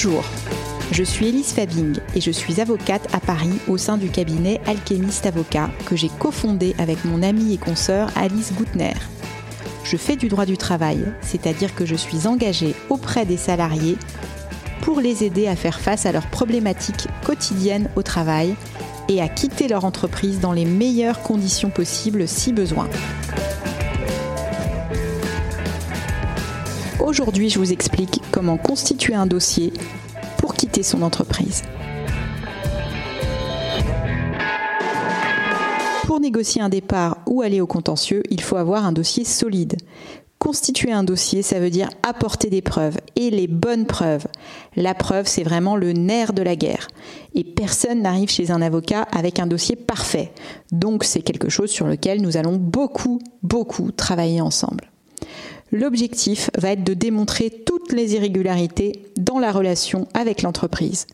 Bonjour, je suis Elise Fabing et je suis avocate à Paris au sein du cabinet Alchemist Avocat que j'ai cofondé avec mon amie et consoeur Alice Goutner. Je fais du droit du travail, c'est-à-dire que je suis engagée auprès des salariés pour les aider à faire face à leurs problématiques quotidiennes au travail et à quitter leur entreprise dans les meilleures conditions possibles si besoin. Aujourd'hui, je vous explique constituer un dossier pour quitter son entreprise. Pour négocier un départ ou aller au contentieux, il faut avoir un dossier solide. Constituer un dossier, ça veut dire apporter des preuves, et les bonnes preuves. La preuve, c'est vraiment le nerf de la guerre. Et personne n'arrive chez un avocat avec un dossier parfait. Donc c'est quelque chose sur lequel nous allons beaucoup, beaucoup travailler ensemble. L'objectif va être de démontrer les irrégularités dans la relation avec l'entreprise.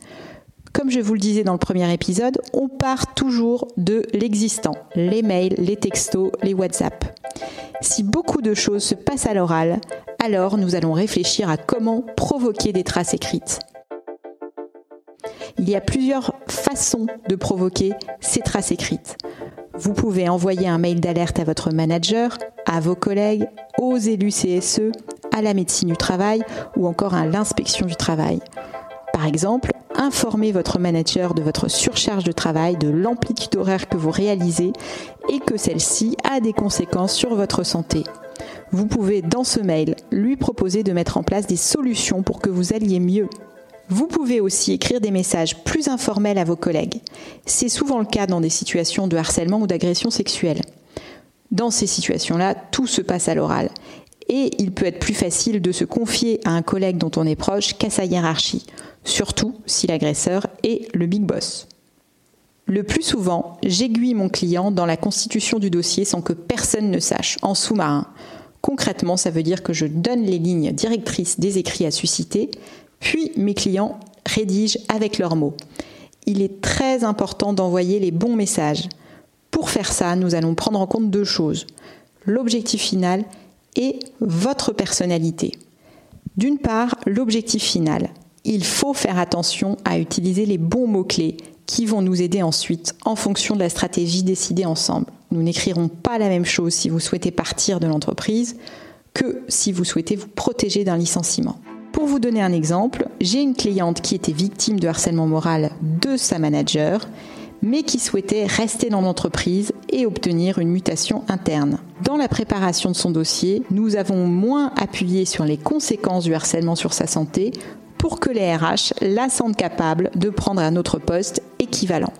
Comme je vous le disais dans le premier épisode, on part toujours de l'existant, les mails, les textos, les WhatsApp. Si beaucoup de choses se passent à l'oral, alors nous allons réfléchir à comment provoquer des traces écrites. Il y a plusieurs façons de provoquer ces traces écrites. Vous pouvez envoyer un mail d'alerte à votre manager, à vos collègues, aux élus CSE, à la médecine du travail ou encore à l'inspection du travail. Par exemple, informez votre manager de votre surcharge de travail, de l'amplitude horaire que vous réalisez et que celle-ci a des conséquences sur votre santé. Vous pouvez dans ce mail lui proposer de mettre en place des solutions pour que vous alliez mieux. Vous pouvez aussi écrire des messages plus informels à vos collègues. C'est souvent le cas dans des situations de harcèlement ou d'agression sexuelle. Dans ces situations-là, tout se passe à l'oral. Et il peut être plus facile de se confier à un collègue dont on est proche qu'à sa hiérarchie, surtout si l'agresseur est le big boss. Le plus souvent, j'aiguille mon client dans la constitution du dossier sans que personne ne sache, en sous-marin. Concrètement, ça veut dire que je donne les lignes directrices des écrits à susciter, puis mes clients rédigent avec leurs mots. Il est très important d'envoyer les bons messages. Pour faire ça, nous allons prendre en compte deux choses. L'objectif final et votre personnalité. D'une part, l'objectif final. Il faut faire attention à utiliser les bons mots-clés qui vont nous aider ensuite en fonction de la stratégie décidée ensemble. Nous n'écrirons pas la même chose si vous souhaitez partir de l'entreprise que si vous souhaitez vous protéger d'un licenciement. Pour vous donner un exemple, j'ai une cliente qui était victime de harcèlement moral de sa manager mais qui souhaitait rester dans l'entreprise et obtenir une mutation interne. Dans la préparation de son dossier, nous avons moins appuyé sur les conséquences du harcèlement sur sa santé pour que les RH la sentent capable de prendre un autre poste équivalent.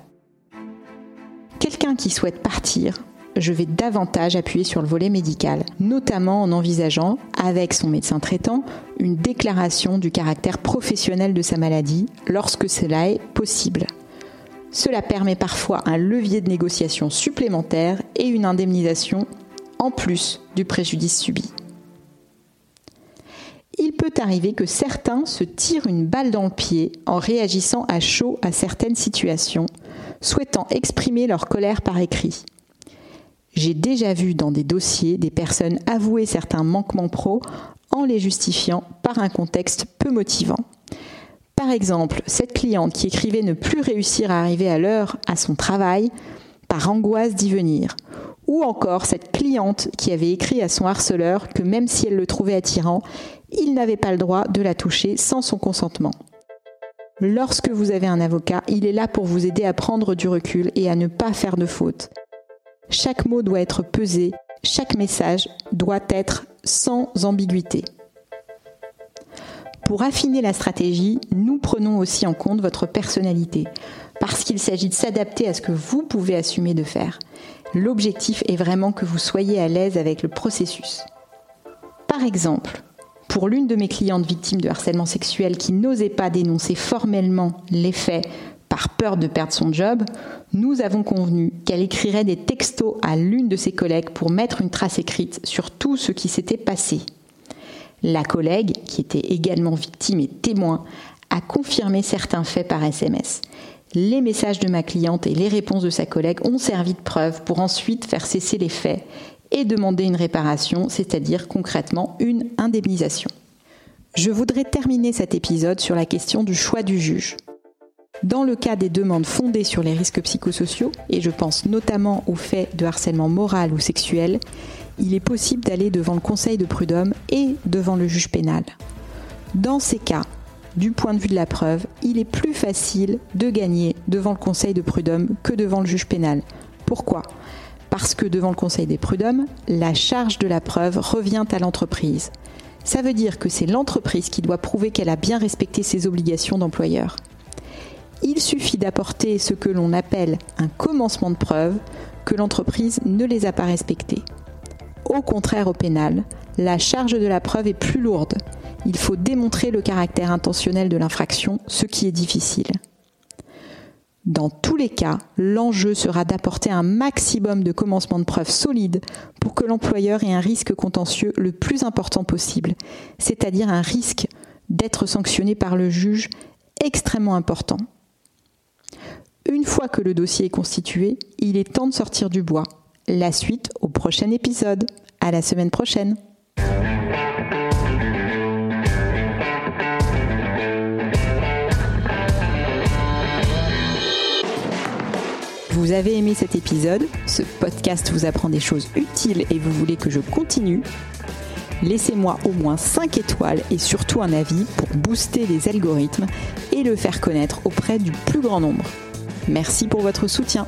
Quelqu'un qui souhaite partir, je vais davantage appuyer sur le volet médical, notamment en envisageant, avec son médecin traitant, une déclaration du caractère professionnel de sa maladie lorsque cela est possible. Cela permet parfois un levier de négociation supplémentaire et une indemnisation en plus du préjudice subi. Il peut arriver que certains se tirent une balle dans le pied en réagissant à chaud à certaines situations, souhaitant exprimer leur colère par écrit. J'ai déjà vu dans des dossiers des personnes avouer certains manquements pro en les justifiant par un contexte peu motivant. Par exemple, cette cliente qui écrivait ne plus réussir à arriver à l'heure à son travail par angoisse d'y venir. Ou encore cette cliente qui avait écrit à son harceleur que même si elle le trouvait attirant, il n'avait pas le droit de la toucher sans son consentement. Lorsque vous avez un avocat, il est là pour vous aider à prendre du recul et à ne pas faire de fautes. Chaque mot doit être pesé, chaque message doit être sans ambiguïté. Pour affiner la stratégie, nous prenons aussi en compte votre personnalité, parce qu'il s'agit de s'adapter à ce que vous pouvez assumer de faire. L'objectif est vraiment que vous soyez à l'aise avec le processus. Par exemple, pour l'une de mes clientes victimes de harcèlement sexuel qui n'osait pas dénoncer formellement les faits par peur de perdre son job, nous avons convenu qu'elle écrirait des textos à l'une de ses collègues pour mettre une trace écrite sur tout ce qui s'était passé. La collègue, qui était également victime et témoin, a confirmé certains faits par SMS. Les messages de ma cliente et les réponses de sa collègue ont servi de preuve pour ensuite faire cesser les faits et demander une réparation, c'est-à-dire concrètement une indemnisation. Je voudrais terminer cet épisode sur la question du choix du juge. Dans le cas des demandes fondées sur les risques psychosociaux, et je pense notamment au fait de harcèlement moral ou sexuel, il est possible d'aller devant le conseil de prud'homme et devant le juge pénal. Dans ces cas, du point de vue de la preuve, il est plus facile de gagner devant le conseil de prud'homme que devant le juge pénal. Pourquoi? Parce que devant le conseil des prud'hommes, la charge de la preuve revient à l'entreprise. Ça veut dire que c'est l'entreprise qui doit prouver qu'elle a bien respecté ses obligations d'employeur. Il suffit d'apporter ce que l'on appelle un commencement de preuve que l'entreprise ne les a pas respectés. Au contraire, au pénal, la charge de la preuve est plus lourde. Il faut démontrer le caractère intentionnel de l'infraction, ce qui est difficile. Dans tous les cas, l'enjeu sera d'apporter un maximum de commencements de preuves solides pour que l'employeur ait un risque contentieux le plus important possible, c'est-à-dire un risque d'être sanctionné par le juge extrêmement important. Une fois que le dossier est constitué, il est temps de sortir du bois. La suite au prochain épisode. À la semaine prochaine. Vous avez aimé cet épisode, ce podcast vous apprend des choses utiles et vous voulez que je continue? Laissez-moi au moins 5 étoiles et surtout un avis pour booster les algorithmes et le faire connaître auprès du plus grand nombre. Merci pour votre soutien.